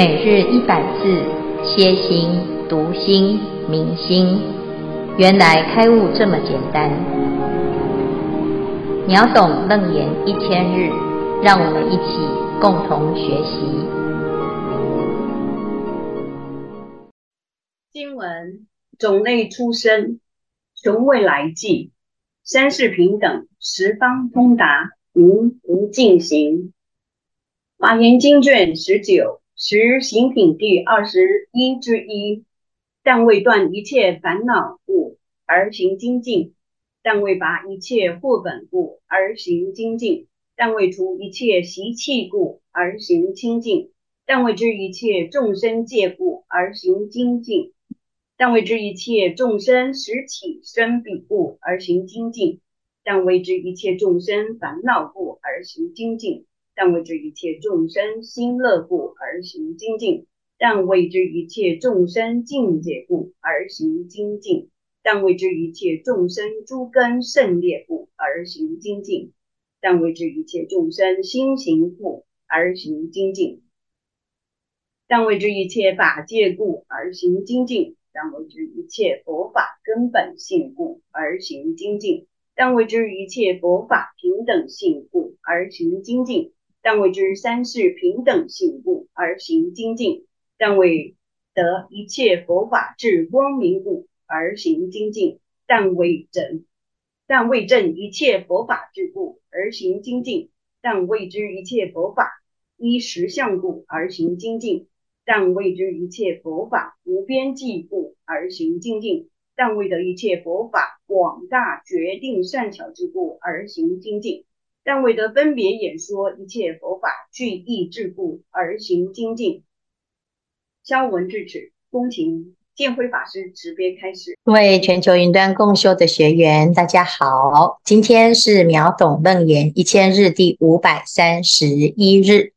每日一百字，歇心、读心、明心，原来开悟这么简单。秒懂楞严一千日，让我们一起共同学习。经文种类出生，穷未来际，三世平等，十方通达，名无尽行。华严经卷十九。十行品第二十一之一，但为断一切烦恼故而行精进；但为拔一切惑本故而行精进；但为除一切习气故而行清净；但为知一切众生界故而行精进；但为知一切众生实起生彼故而行精进；但为知一切众生烦恼故而行精进。但为之一切众生心乐故而行精进，但为之一切众生境界故而行精进，但为之一切众生诸根胜劣故而行精进，但为之一切众生心行故而行精进，但为之一切法界故而行精进，但为之一切佛法根本性故而行精进，但为之一切佛法平等性故而行精进。但为知三世平等性故而行精进，但为得一切佛法智光明故而行精进，但为证，但为证一切佛法智故而行精进，但为知一切佛法依实相故而行精进，但为知一切佛法无边际故而行精进，但为得一切佛法广大决定善巧之故而行精进。但为得分别演说一切佛法具义智故而行精进。消文至此，恭请见辉法师慈悲开始。各位全球云端共修的学员，大家好，今天是秒懂楞严一千日第五百三十一日，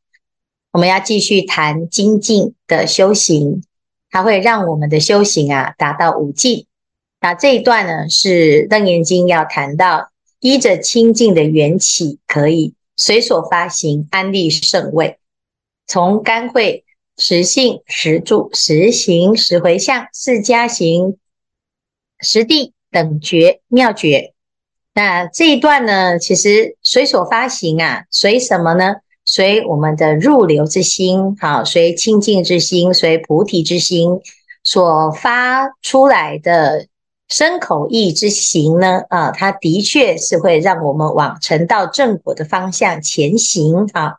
我们要继续谈精进的修行，它会让我们的修行啊达到无尽。那这一段呢是楞严经要谈到。依着清净的缘起，可以随所发行，安立圣位。从干慧、实性、实住、实行、实回向四加行、实地等觉妙觉。那这一段呢，其实随所发行啊，随什么呢？随我们的入流之心，好，随清净之心，随菩提之心所发出来的。身口意之行呢，啊，它的确是会让我们往成道正果的方向前行啊。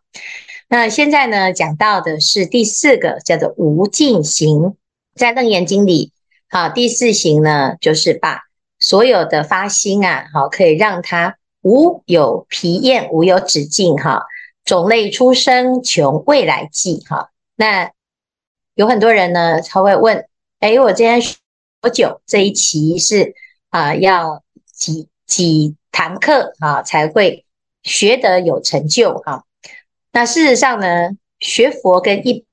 那现在呢，讲到的是第四个，叫做无尽行。在楞严经里，啊，第四行呢，就是把所有的发心啊，好，可以让它无有疲厌，无有止境，哈。种类出生，穷未来际，哈。那有很多人呢，他会问，诶，我今天。多久这一期是啊、要几几堂课啊才会学得有成就哈、那事实上呢，学佛跟一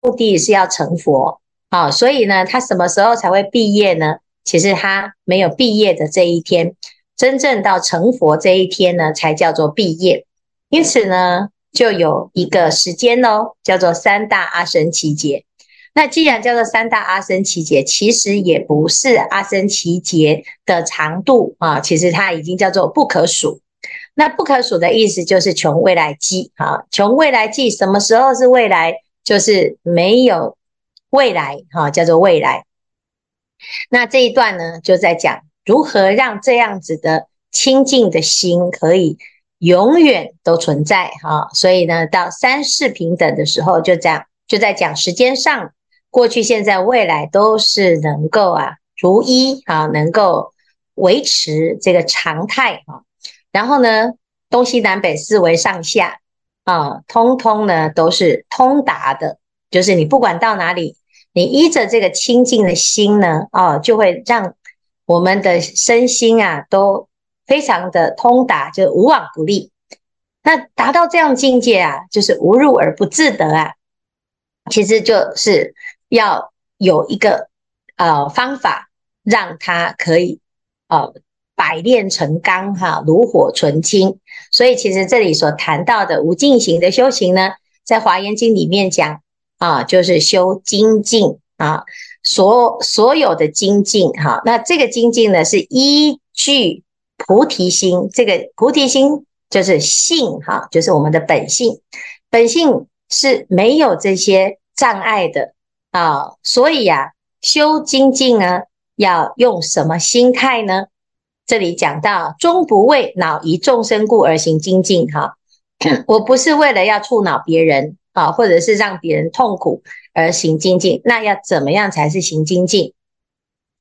目的是要成佛啊，所以呢，他什么时候才会毕业呢？其实他没有毕业的这一天，真正到成佛这一天呢，才叫做毕业。因此呢，就有一个时间哦，叫做三大阿僧奇劫。那既然叫做三大阿僧只劫，其实也不是阿僧只劫的长度啊，其实它已经叫做不可数。那不可数的意思就是穷未来际啊，穷未来际，什么时候是未来？就是没有未来哈，叫做未来。那这一段呢，就在讲如何让这样子的清净的心可以永远都存在哈。所以呢，到三世平等的时候，就这样就在讲时间上。过去、现在、未来都是能够啊如一啊，能够维持这个常态啊。然后呢，东西南北四维上下啊，通通呢都是通达的。就是你不管到哪里，你依着这个清净的心呢，啊，就会让我们的身心啊都非常的通达，就无往不利。那达到这样境界啊，就是无入而不自得啊。其实就是。要有一个呃方法，让它可以呃百炼成钢哈，炉火纯青。所以其实这里所谈到的无尽行的修行呢，在《华严经》里面讲啊，就是修精进啊，所所有的精进哈，那这个精进呢，是依据菩提心，这个菩提心就是性哈，就是我们的本性，本性是没有这些障碍的啊，所以呀、啊，修精进呢，要用什么心态呢？这里讲到，终不为恼疑众生故而行精进哈。我不是为了要触恼别人啊，或者是让别人痛苦而行精进，那要怎么样才是行精进？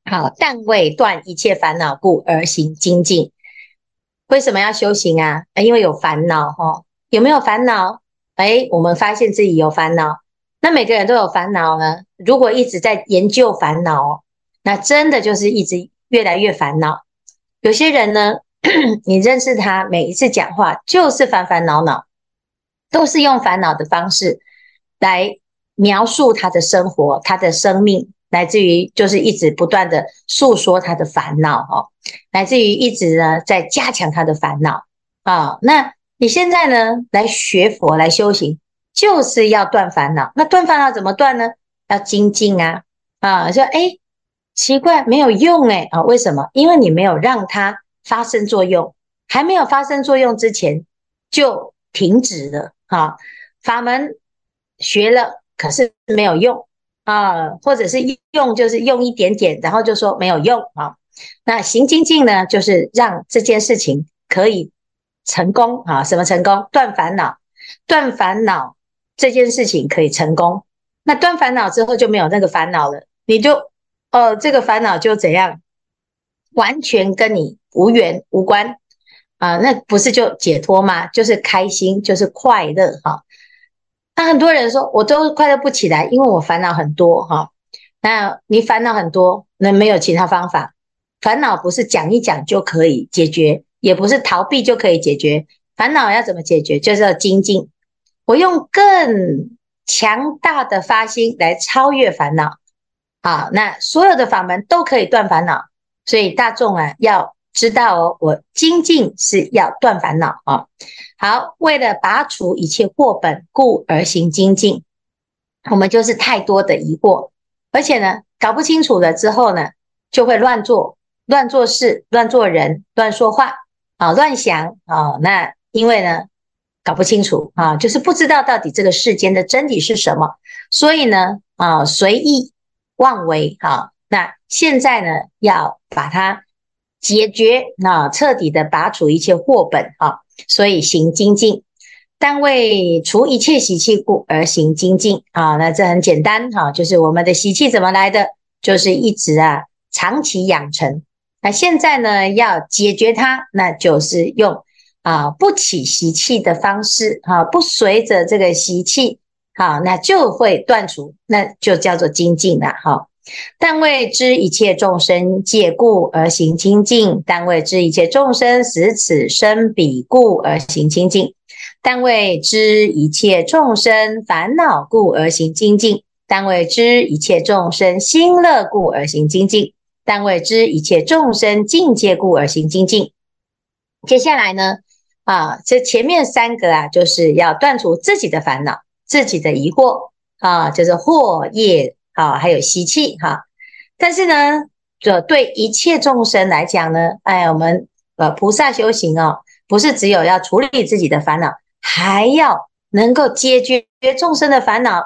好，但为断一切烦恼故而行精进。为什么要修行啊？因为有烦恼哈。有没有烦恼？哎，我们发现自己有烦恼。那每个人都有烦恼呢。如果一直在研究烦恼，那真的就是一直越来越烦恼。有些人呢，你认识他，每一次讲话就是烦烦恼恼，都是用烦恼的方式来描述他的生活、他的生命，来自于就是一直不断的诉说他的烦恼哦，来自于一直呢在加强他的烦恼啊。那你现在呢来学佛来修行，就是要断烦恼。那断烦恼怎么断呢？要精进啊啊，说哎。奇怪，没有用诶啊？为什么？因为你没有让它发生作用，还没有发生作用之前就停止了啊。法门学了，可是没有用啊，或者是用就是用一点点，然后就说没有用啊。那行精进呢，就是让这件事情可以成功啊。什么成功？断烦恼，断烦恼这件事情可以成功。那断烦恼之后就没有那个烦恼了，你就。哦，这个烦恼就怎样，完全跟你无缘无关啊？那不是就解脱吗？就是开心，就是快乐哈。那很多人说，我都快乐不起来，因为我烦恼很多哈。那你烦恼很多，那没有其他方法。烦恼不是讲一讲就可以解决，也不是逃避就可以解决。烦恼要怎么解决？就是要精进。我用更强大的发心来超越烦恼。好，那所有的法门都可以断烦恼，所以大众啊要知道哦，我精进是要断烦恼啊。好，为了拔除一切惑本，故而行精进。我们就是太多的疑惑，而且呢搞不清楚了之后呢，就会乱做、乱做事、乱做人、乱说话啊、乱想啊。那因为呢搞不清楚啊，就是不知道到底这个世间的真理是什么，所以呢啊随意。妄为哈，那现在呢，要把它解决，那彻底的拔除一切祸本啊，所以行精进，但为除一切习气故而行精进啊。那这很简单哈，就是我们的习气怎么来的，就是一直啊长期养成。那现在呢，要解决它，那就是用啊不起习气的方式哈，不随着这个习气。好，那就会断除，那就叫做精进了。哈，但为知一切众生借故而行精进，但为知一切众生死此生彼故而行精进，但为知一切众生烦恼故而行精进，但为知一切众生心乐故而行精进，但为知一切众生境界故而行精进。接下来呢，啊，这前面三个啊，就是要断除自己的烦恼。自己的疑惑啊，就是惑业啊，还有习气哈。但是呢，这对一切众生来讲呢，哎，我们呃菩萨修行哦，不是只有要处理自己的烦恼，还要能够解决众生的烦恼。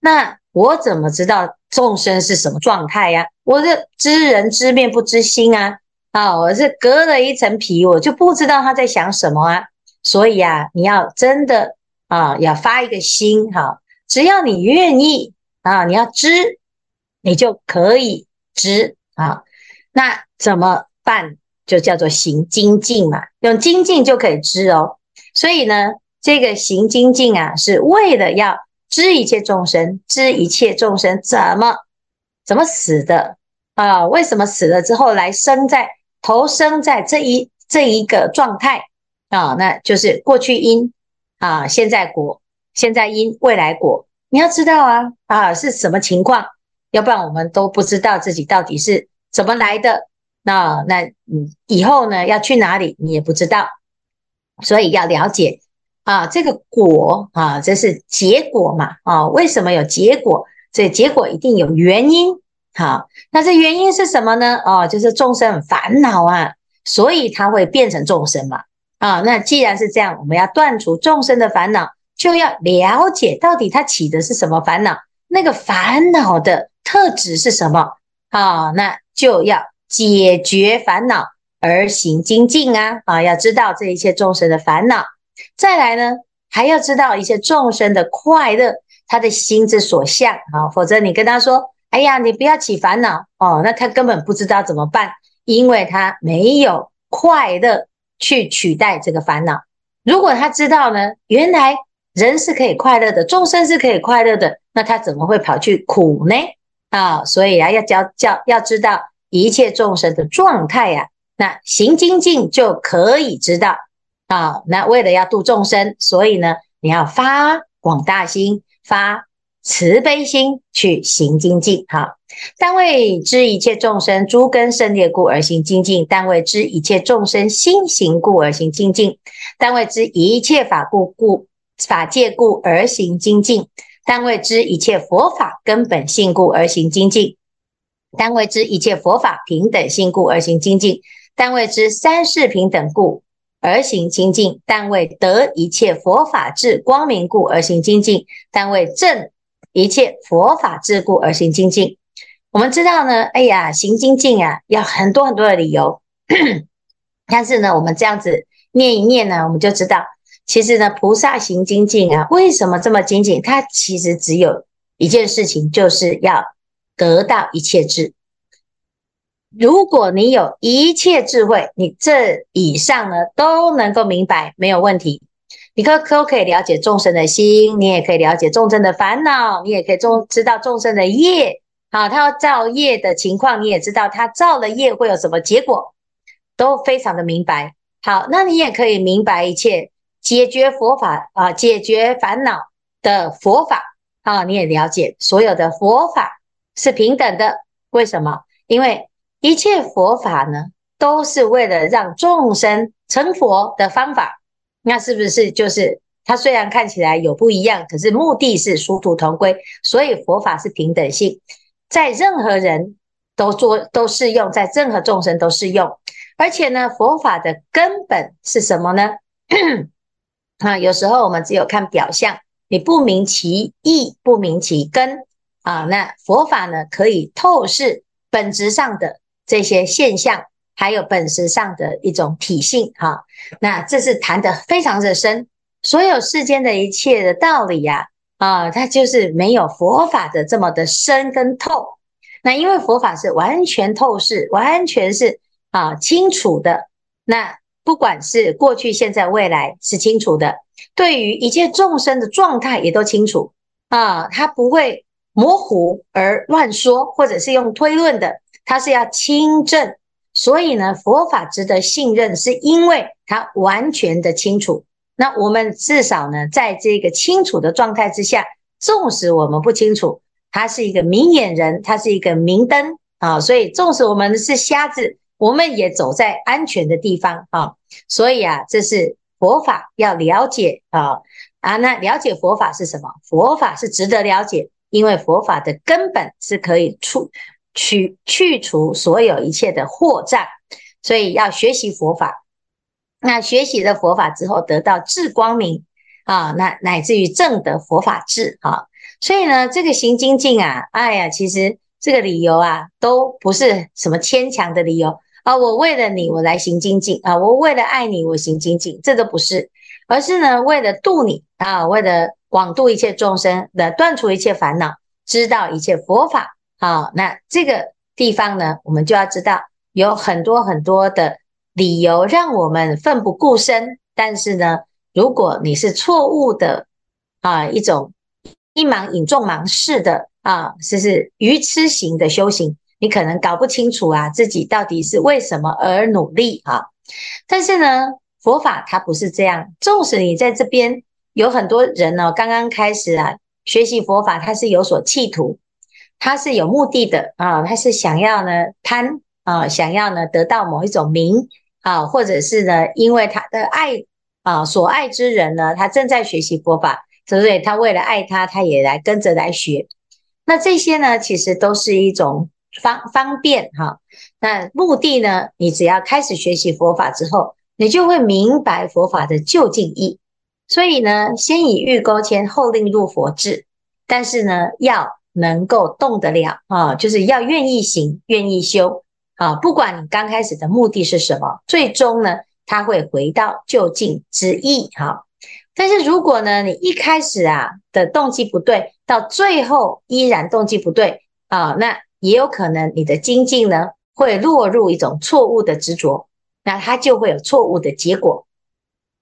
那我怎么知道众生是什么状态呀？我的知人知面不知心啊，啊，我是隔了一层皮，我就不知道他在想什么啊。所以啊，你要真的。啊，要发一个心哈，只要你愿意啊，你要知，你就可以知啊。那怎么办？就叫做行精进嘛，用精进就可以知哦。所以呢，这个行精进啊，是为了要知一切众生，知一切众生怎么怎么死的啊？为什么死了之后来生在投生在这一这一个状态啊？那就是过去因。啊，现在果，现在因，未来果，你要知道啊啊是什么情况？要不然我们都不知道自己到底是怎么来的。那那嗯，以后呢要去哪里，你也不知道。所以要了解啊，这个果啊，这是结果嘛啊？为什么有结果？这结果一定有原因。好，那这原因是什么呢？哦，就是众生很烦恼啊，所以它会变成众生嘛。啊，那既然是这样，我们要断除众生的烦恼，就要了解到底它起的是什么烦恼，那个烦恼的特质是什么？啊，那就要解决烦恼而行精进啊！啊，要知道这一切众生的烦恼，再来呢，还要知道一些众生的快乐，他的心之所向啊，否则你跟他说。哎呀，你不要起烦恼哦，那他根本不知道怎么办，因为他没有快乐去取代这个烦恼。如果他知道呢，原来人是可以快乐的，众生是可以快乐的，那他怎么会跑去苦呢？啊，所以啊，要教教要知道一切众生的状态呀，那行精进就可以知道啊。那为了要度众生，所以呢，你要发广大心，发。慈悲心去行精进，哈！但为知一切众生诸根胜劣故而行精进；但为知一切众生心行故而行精进；但为知一切法故故法界故而行精进；但为知一切佛法根本性故而行精进；但为知一切佛法平等性故而行精进；但为知三世平等故而行精进；但为得一切佛法智光明故而行精进；但为证。一切佛法智故而行精进。我们知道呢，哎呀，行精进啊，要很多很多的理由。但是呢，我们这样子念一念呢，我们就知道，其实呢，菩萨行精进啊，为什么这么精进？它其实只有一件事情，就是要得到一切智。如果你有一切智慧，你这以上呢都能够明白，没有问题。你可可可以了解众生的心，你也可以了解众生的烦恼，你也可以众知道众生的业，好，他要造业的情况，你也知道他造了业会有什么结果，都非常的明白。好，那你也可以明白一切解决佛法啊，解决烦恼的佛法啊，你也了解所有的佛法是平等的。为什么？因为一切佛法呢，都是为了让众生成佛的方法。那是不是就是它虽然看起来有不一样，可是目的是殊途同归，所以佛法是平等性，在任何人都做都适用，在任何众生都适用。而且呢，佛法的根本是什么呢？啊，有时候我们只有看表象，你不明其意，不明其根啊。那佛法呢，可以透视本质上的这些现象。还有本质上的一种体性哈，那这是谈得非常的深，所有世间的一切的道理呀，啊，它就是没有佛法的这么的深跟透。那因为佛法是完全透视，完全是啊清楚的。那不管是过去、现在、未来是清楚的，对于一切众生的状态也都清楚啊，它不会模糊而乱说，或者是用推论的，它是要清正。所以呢，佛法值得信任，是因为它完全的清楚。那我们至少呢，在这个清楚的状态之下，纵使我们不清楚，他是一个明眼人，他是一个明灯啊。所以，纵使我们是瞎子，我们也走在安全的地方啊。所以啊，这是佛法要了解啊啊。那了解佛法是什么？佛法是值得了解，因为佛法的根本是可以出。去去除所有一切的惑障，所以要学习佛法。那学习了佛法之后，得到智光明啊，那乃至于正得佛法智啊。所以呢，这个行精进啊，哎呀，其实这个理由啊，都不是什么牵强的理由啊。我为了你，我来行精进啊；我为了爱你，我行精进，这都不是，而是呢，为了度你啊，为了广度一切众生的，断除一切烦恼，知道一切佛法。好，那这个地方呢，我们就要知道有很多很多的理由让我们奋不顾身。但是呢，如果你是错误的啊，一种一盲引众盲式的啊，就是愚痴型的修行，你可能搞不清楚啊，自己到底是为什么而努力啊。但是呢，佛法它不是这样。纵使你在这边有很多人呢，刚刚开始啊学习佛法，他是有所企图。他是有目的的啊，他是想要呢贪啊，想要呢得到某一种名啊，或者是呢因为他的爱啊所爱之人呢，他正在学习佛法，对不对？他为了爱他，他也来跟着来学。那这些呢，其实都是一种方方便哈。那目的呢，你只要开始学习佛法之后，你就会明白佛法的究竟义。所以呢，先以欲钩牵，后令入佛智。但是呢，要能够动得了啊，就是要愿意行，愿意修啊。不管你刚开始的目的是什么，最终呢，他会回到究竟之意哈。但是如果呢，你一开始啊的动机不对，到最后依然动机不对啊，那也有可能你的精进呢会落入一种错误的执着，那它就会有错误的结果。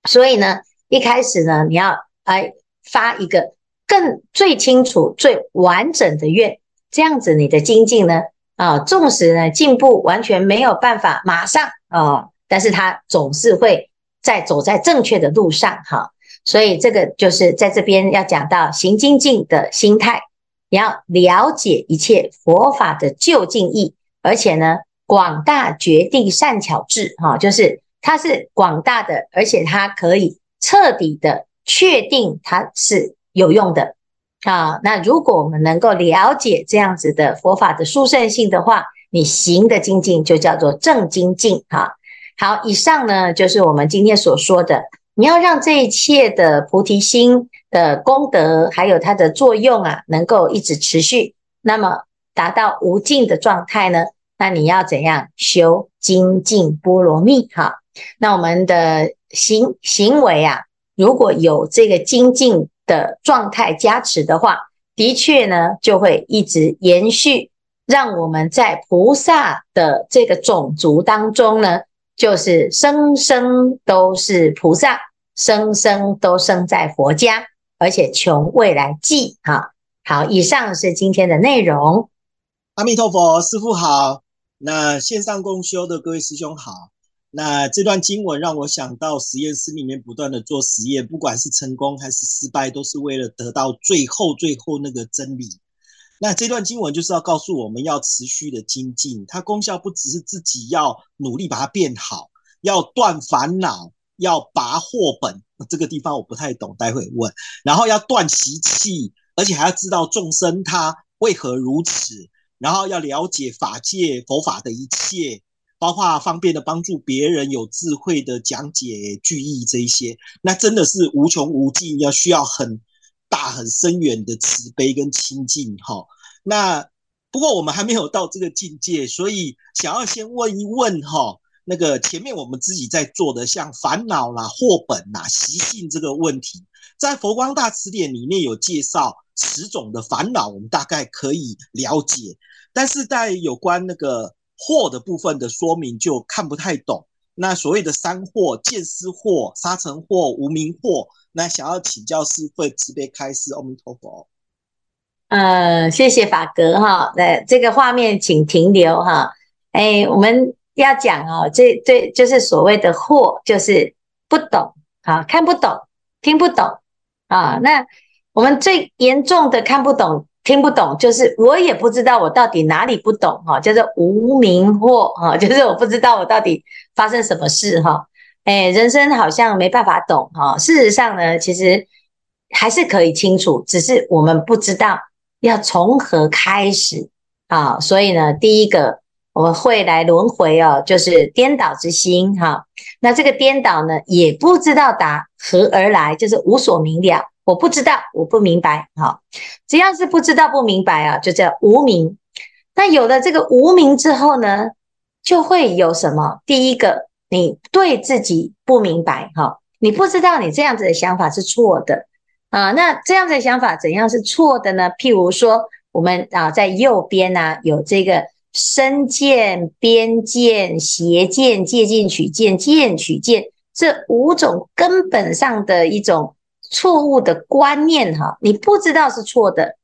所以呢，一开始呢，你要来发一个。更最清楚、最完整的愿，这样子你的精进呢，啊，纵使呢进步完全没有办法马上啊，但是它总是会在走在正确的路上哈。所以这个就是在这边要讲到行精进的心态，你要了解一切佛法的究竟义，而且呢广大决定善巧智哈，就是它是广大的，而且它可以彻底的确定它是。有用的啊，那如果我们能够了解这样子的佛法的殊胜性的话，你行的精进就叫做正精进哈。好，以上呢就是我们今天所说的，你要让这一切的菩提心的功德还有它的作用啊，能够一直持续，那么达到无尽的状态呢，那你要怎样修精进波罗蜜哈？那我们的行行为啊，如果有这个精进。的状态加持的话，的确呢，就会一直延续，让我们在菩萨的这个种族当中呢，就是生生都是菩萨，生生都生在佛家，而且穷未来际。哈，好，以上是今天的内容。阿弥陀佛，师父好，那线上共修的各位师兄好。那这段经文让我想到实验室里面不断的做实验，不管是成功还是失败，都是为了得到最后最后那个真理。那这段经文就是要告诉我们要持续的精进，它功效不只是自己要努力把它变好，要断烦恼，要拔祸本。这个地方我不太懂，待会问。然后要断习气，而且还要知道众生他为何如此，然后要了解法界佛法的一切。包括方便的帮助别人，有智慧的讲解句意这一些，那真的是无穷无尽，要需要很大很深远的慈悲跟亲近哈。那不过我们还没有到这个境界，所以想要先问一问哈，那个前面我们自己在做的，像烦恼啦、祸本啦、习性这个问题，在佛光大辞典里面有介绍十种的烦恼，我们大概可以了解，但是在有关那个。货的部分的说明就看不太懂。那所谓的三货：见思货、沙尘货、无明货。那想要请教师父慈悲开示，阿弥陀佛。呃，谢谢法格哈。那这个画面请停留哈。哎，我们要讲哦，这这就是所谓的货，就是不懂啊，看不懂，听不懂啊。那我们最严重的看不懂。听不懂，就是我也不知道我到底哪里不懂哈，叫做无明惑哈，就是我不知道我到底发生什么事哈，哎，人生好像没办法懂哈。事实上呢，其实还是可以清楚，只是我们不知道要从何开始啊。所以呢，第一个我们会来轮回哦，就是颠倒之心哈。那这个颠倒呢，也不知道打何而来，就是无所明了。我不知道，我不明白，好，只要是不知道、不明白啊，就叫无明。那有了这个无明之后呢，就会有什么？第一个，你对自己不明白，哈，你不知道你这样子的想法是错的啊。那这样子的想法怎样是错的呢？譬如说，我们啊，在右边呢、啊，有这个身见、边见、邪见、戒禁取见、见取见这五种根本上的一种。错误的观念哈，你不知道是错的，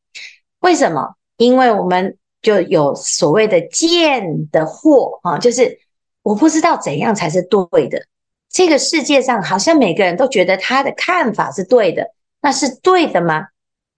为什么？因为我们就有所谓的见的惑哈，就是我不知道怎样才是对的。这个世界上好像每个人都觉得他的看法是对的，那是对的吗？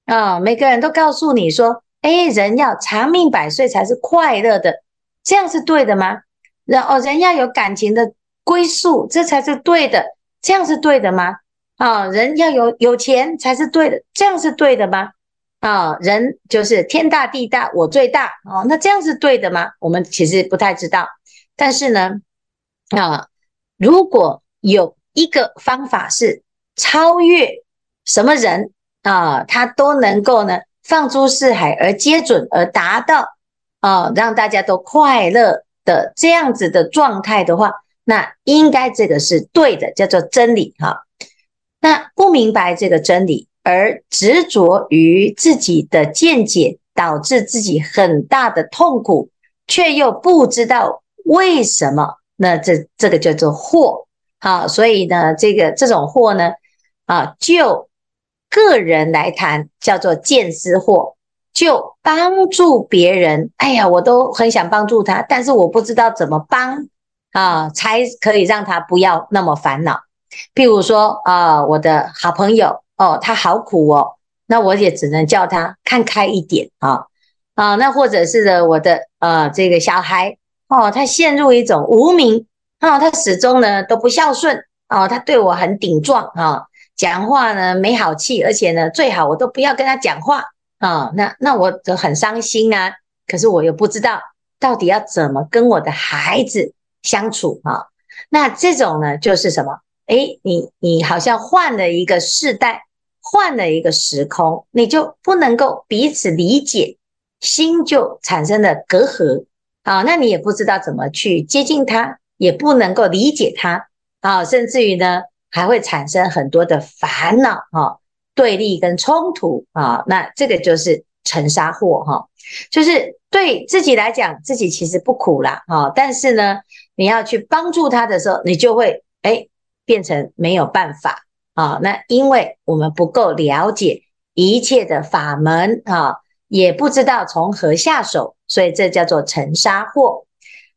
啊，每个人都告诉你说，哎，人要长命百岁才是快乐的，这样是对的吗？人哦人要有感情的归宿，这才是对的。这样是对的吗？啊，人要有有钱才是对的，这样是对的吗？啊，人就是天大地大我最大哦，那这样是对的吗？我们其实不太知道，但是呢，啊，如果有一个方法是超越什么人啊，他都能够呢放诸四海而皆准而达到啊，让大家都快乐的这样子的状态的话，那应该这个是对的，叫做真理哈。那不明白这个真理，而执着于自己的见解，导致自己很大的痛苦，却又不知道为什么，那这这个叫做惑。好，所以呢，这个这种惑呢，啊，就个人来谈，叫做见思惑；就帮助别人，哎呀，我都很想帮助他，但是我不知道怎么帮啊，才可以让他不要那么烦恼。譬如说啊，我的好朋友哦，他好苦哦，那我也只能叫他看开一点啊啊，那或者是的，我的呃这个小孩哦，他陷入一种无明啊，他始终呢都不孝顺哦，他对我很顶撞啊，讲话呢没好气，而且呢最好我都不要跟他讲话啊，那那我就很伤心啊，可是我又不知道到底要怎么跟我的孩子相处啊，那这种呢就是什么？诶，你你好像换了一个世代，换了一个时空，你就不能够彼此理解，心就产生了隔阂啊。那你也不知道怎么去接近他，也不能够理解他啊，甚至于呢，还会产生很多的烦恼啊、对立跟冲突啊。那这个就是沉沙惑哈，就是对自己来讲，自己其实不苦啦啊，但是呢，你要去帮助他的时候，你就会诶。变成没有办法啊，那因为我们不够了解一切的法门啊，也不知道从何下手，所以这叫做尘沙惑。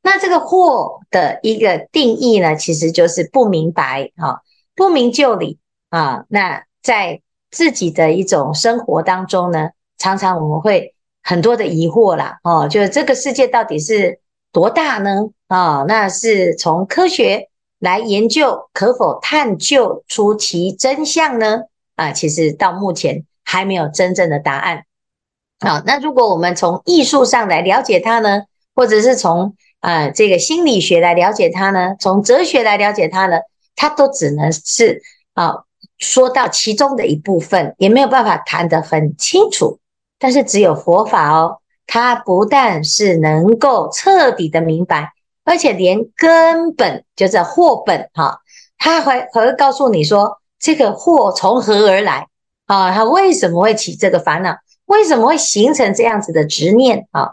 那这个惑的一个定义呢，其实就是不明白啊，不明就里啊。那在自己的一种生活当中呢，常常我们会很多的疑惑啦，哦，就是这个世界到底是多大呢？啊，那是从科学。来研究可否探究出其真相呢？啊，其实到目前还没有真正的答案。好，那如果我们从艺术上来了解它呢，或者是从啊这个心理学来了解它呢，从哲学来了解它呢，它都只能是啊说到其中的一部分，也没有办法谈得很清楚。但是只有佛法哦，它不但是能够彻底的明白。而且连根本就是祸本哈，他还还会告诉你说，这个祸从何而来啊？他为什么会起这个烦恼？为什么会形成这样子的执念啊？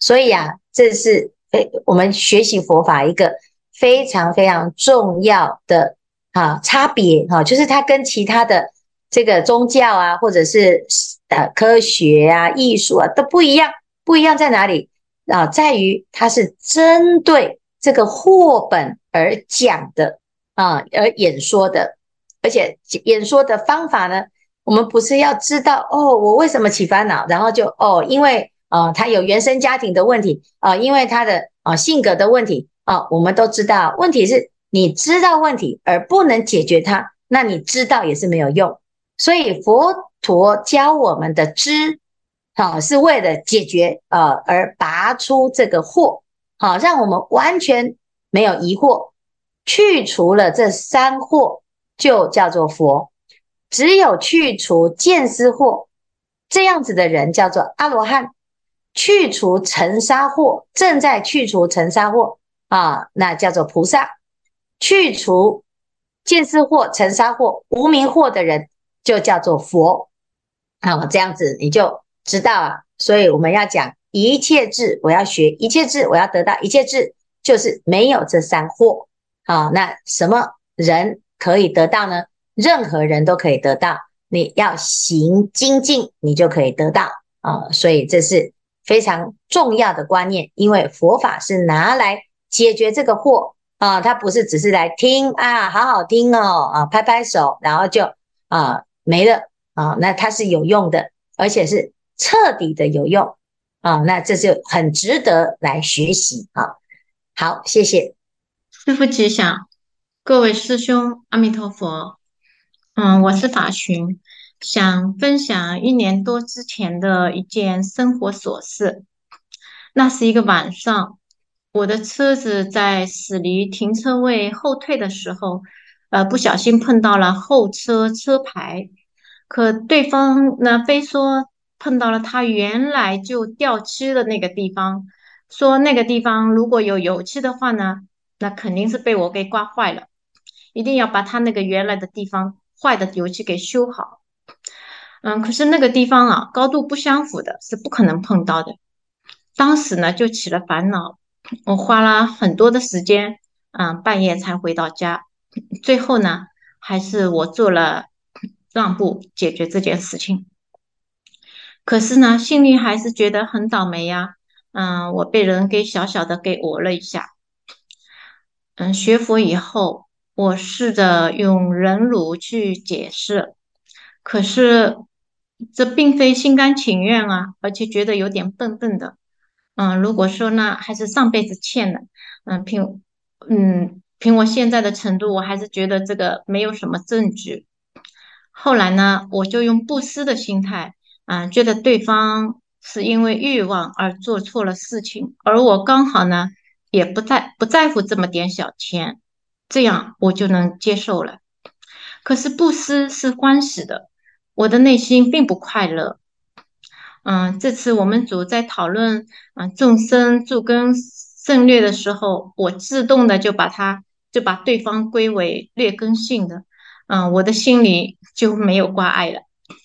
所以啊，这是诶我们学习佛法一个非常非常重要的啊差别哈，就是它跟其他的这个宗教啊，或者是呃科学啊、艺术啊都不一样，不一样在哪里？啊，在于它是针对这个惑本而讲的啊，而演说的，而且演说的方法呢，我们不是要知道哦，我为什么起烦恼，然后就哦，因为啊，他有原生家庭的问题啊，因为他的啊性格的问题啊，我们都知道，问题是你知道问题而不能解决它，那你知道也是没有用，所以佛陀教我们的知。好，是为了解决呃而拔出这个惑，好，让我们完全没有疑惑，去除了这三惑，就叫做佛。只有去除见思惑，这样子的人叫做阿罗汉。去除尘沙惑，正在去除尘沙惑啊，那叫做菩萨。去除见思惑、尘沙惑、无明惑的人，就叫做佛。好，这样子你就。知道啊，所以我们要讲一切智，我要学一切智，我要得到一切智，就是没有这三惑。好，那什么人可以得到呢？任何人都可以得到，你要行精进，你就可以得到啊。所以这是非常重要的观念，因为佛法是拿来解决这个惑啊，它不是只是来听啊，好好听哦啊，拍拍手，然后就啊没了啊，那它是有用的，而且是。彻底的有用啊，那这就很值得来学习啊。好，谢谢师父吉祥。各位师兄，阿弥陀佛。嗯，我是法寻，想分享一年多之前的一件生活琐事。那是一个晚上，我的车子在驶离停车位后退的时候，呃，不小心碰到了后车车牌。可对方呢，非说碰到了他原来就掉漆的那个地方，说那个地方如果有油漆的话呢，那肯定是被我给刮坏了。一定要把他那个原来的地方坏的油漆给修好。嗯，可是那个地方啊，高度不相符的，是不可能碰到的。当时呢，就起了烦恼。我花了很多的时间，嗯，半夜才回到家。最后呢，还是我做了让步，解决这件事情。可是呢，心里还是觉得很倒霉呀。嗯，我被人给小小的给讹了一下。嗯，学佛以后。我试着用忍辱去解释，可是这并非心甘情愿啊，而且觉得有点笨笨的。嗯，如果说呢，还是上辈子欠的。嗯，凭嗯凭我现在的程度，我还是觉得这个没有什么证据。后来呢，我就用布施的心态，嗯，觉得对方是因为欲望而做错了事情，而我刚好呢，也不在不在乎这么点小钱。这样我就能接受了。可是布施是欢喜的，我的内心并不快乐。嗯，这次我们组在讨论嗯众生助根胜劣的时候，我自动的就把他就把对方归为劣根性的。嗯，我的心里就没有挂碍了。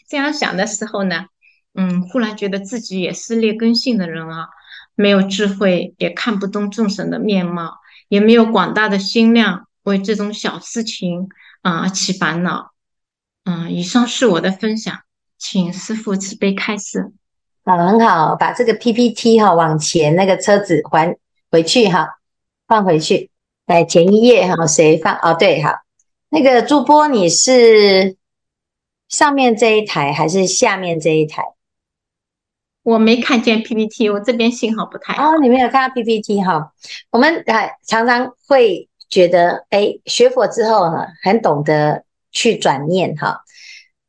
这样想的时候呢，嗯，忽然觉得自己也是劣根性的人啊，没有智慧，也看不懂众生的面貌，也没有广大的心量。为这种小事情啊起烦恼，嗯，以上是我的分享，请师父慈悲开示。好，很好，把这个 PPT 哈往前那个车子还回去哈，放回去，来前一页哈，谁放？哦，对，好，那个朱波，你是上面这一台还是下面这一台？我没看见 PPT，我这边信号不太好。哦，你没有看到 PPT 哈？我们啊常常会。觉得哎，学佛之后呢，很懂得去转念哈。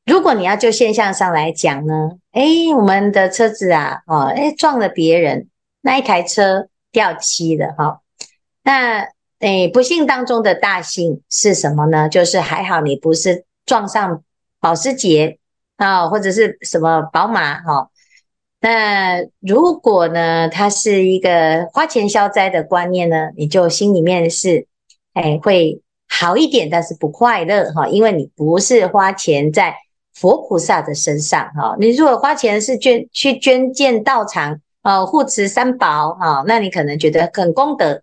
如果你要就现象上来讲呢，哎，我们的车子啊，哦，哎，撞了别人，那一台车掉漆了哈。那哎，不幸当中的大幸是什么呢？就是还好你不是撞上保时捷啊，或者是什么宝马哈。那如果呢，它是一个花钱消灾的观念呢，你就心里面是。哎，会好一点，但是不快乐哈，因为你不是花钱在佛菩萨的身上哈。你如果花钱是捐去捐建道场啊，护持三宝哈，那你可能觉得很功德。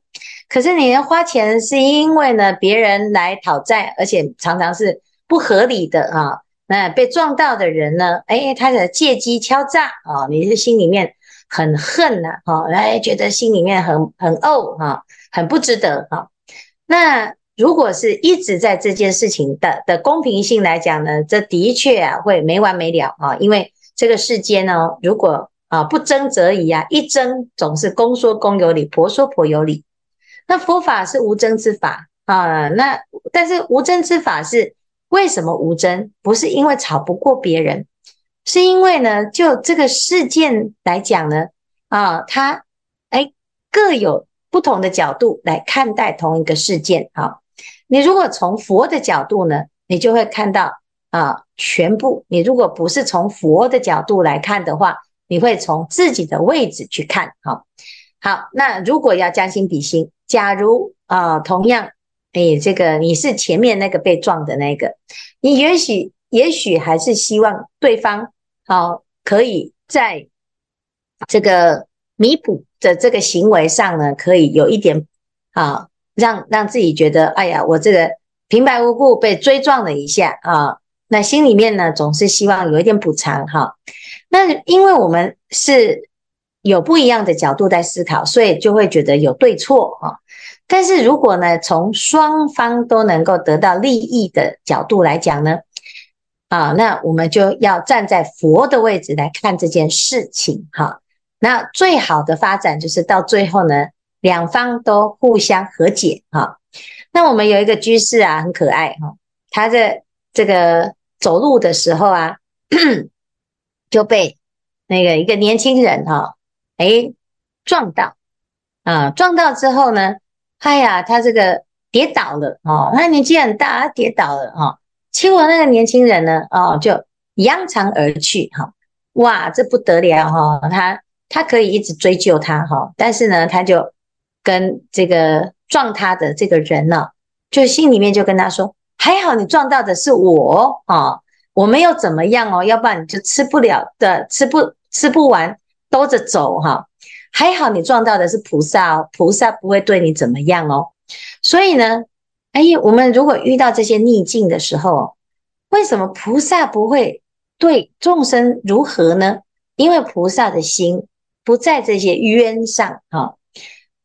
可是你花钱是因为呢，别人来讨债，而且常常是不合理的哈。那被撞到的人呢，哎，他的借机敲诈啊，你是心里面很恨呐哈，哎，觉得心里面很很怄哈，很不值得哈。那如果是一直在这件事情的的公平性来讲呢，这的确啊会没完没了啊，因为这个世间呢，如果啊不争则已啊，一争总是公说公有理，婆说婆有理。那佛法是无争之法啊，那但是无争之法是为什么无争？不是因为吵不过别人，是因为呢，就这个事件来讲呢，啊，它哎各有。不同的角度来看待同一个事件啊，你如果从佛的角度呢，你就会看到啊全部。你如果不是从佛的角度来看的话，你会从自己的位置去看。好，好，那如果要将心比心，假如啊同样，哎，这个你是前面那个被撞的那个，你也许也许还是希望对方好可以在这个弥补。的这个行为上呢，可以有一点啊，让让自己觉得，哎呀，我这个平白无故被追撞了一下啊，那心里面呢，总是希望有一点补偿哈。那因为我们是有不一样的角度在思考，所以就会觉得有对错哈。但是如果呢，从双方都能够得到利益的角度来讲呢，啊，那我们就要站在佛的位置来看这件事情哈。那最好的发展就是到最后呢，两方都互相和解哈。那我们有一个居士啊，很可爱哈，他在这个走路的时候啊，就被那个一个年轻人哈，哎撞到啊，撞到之后呢，哎呀，他这个跌倒了哦，他年纪很大，他跌倒了哈，结果那个年轻人呢，哦，就扬长而去哈，哇，这不得了哈，他他可以一直追究他哈，但是呢，他就跟这个。撞他的这个人呢、就心里面就跟他说：“还好你撞到的是我啊，我没有怎么样哦，要不然你就吃不了的，吃不吃不完兜着走哈、还好你撞到的是菩萨哦，菩萨不会对你怎么样哦。所以呢，哎，我们如果遇到这些逆境的时候，为什么菩萨不会对众生如何呢？因为菩萨的心不在这些冤上哈。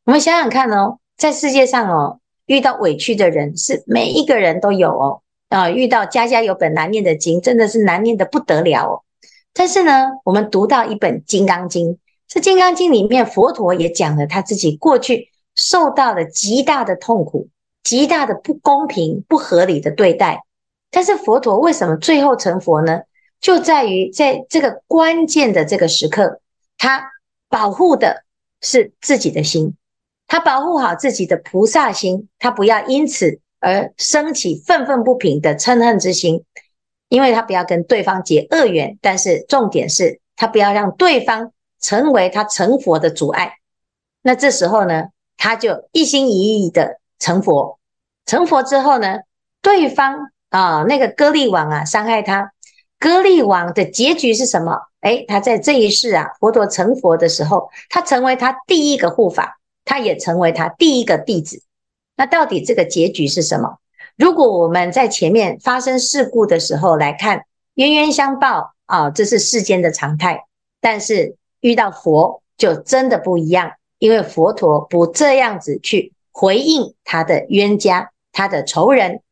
我们想想看哦。”在世界上哦，遇到委屈的人是每一个人都有哦啊，遇到家家有本难念的经，真的是难念的不得了哦。但是呢，我们读到一本《金刚经》，这《金刚经》里面佛陀也讲了他自己过去受到了极大的痛苦、极大的不公平、不合理的对待。但是佛陀为什么最后成佛呢？就在于在这个关键的这个时刻，他保护的是自己的心。他保护好自己的菩萨心，他不要因此而生起愤愤不平的嗔恨之心，因为他不要跟对方结恶缘。但是重点是他不要让对方成为他成佛的阻碍。那这时候呢，他就一心一意的成佛。成佛之后呢，对方啊，那个歌利王啊，伤害他，歌利王的结局是什么？诶，他在这一世啊，佛陀成佛的时候，他成为他第一个护法。他也成为他第一个弟子，那到底这个结局是什么？如果我们在前面发生事故的时候来看，冤冤相报啊，这是世间的常态。但是遇到佛就真的不一样，因为佛陀不这样子去回应他的冤家、他的仇人，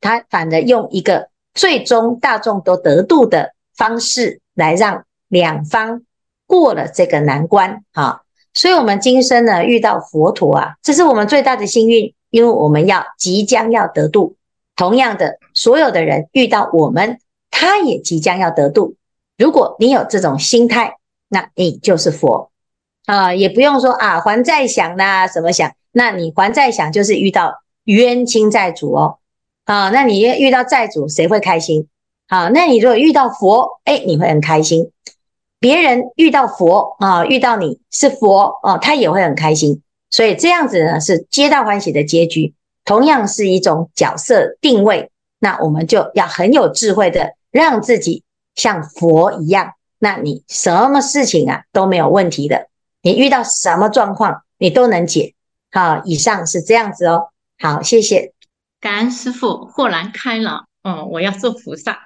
他反而用一个最终大众都得度的方式来让两方过了这个难关啊。所以，我们今生呢遇到佛陀啊，这是我们最大的幸运，因为我们要即将要得度。同样的，所有的人遇到我们，他也即将要得度。如果你有这种心态，那你就是佛啊，也不用说啊还债想呐，什么想？那你还债想就是遇到冤亲债主哦啊，那你遇到债主，谁会开心？啊，那你如果遇到佛，哎，你会很开心。别人遇到佛啊，遇到你是佛啊，他也会很开心。所以这样子呢，是皆大欢喜的结局。同样是一种角色定位，那我们就要很有智慧的让自己像佛一样。那你什么事情啊都没有问题的，你遇到什么状况你都能解。好，以上是这样子哦。好，谢谢，感恩师傅豁然开朗。嗯，我要做菩萨。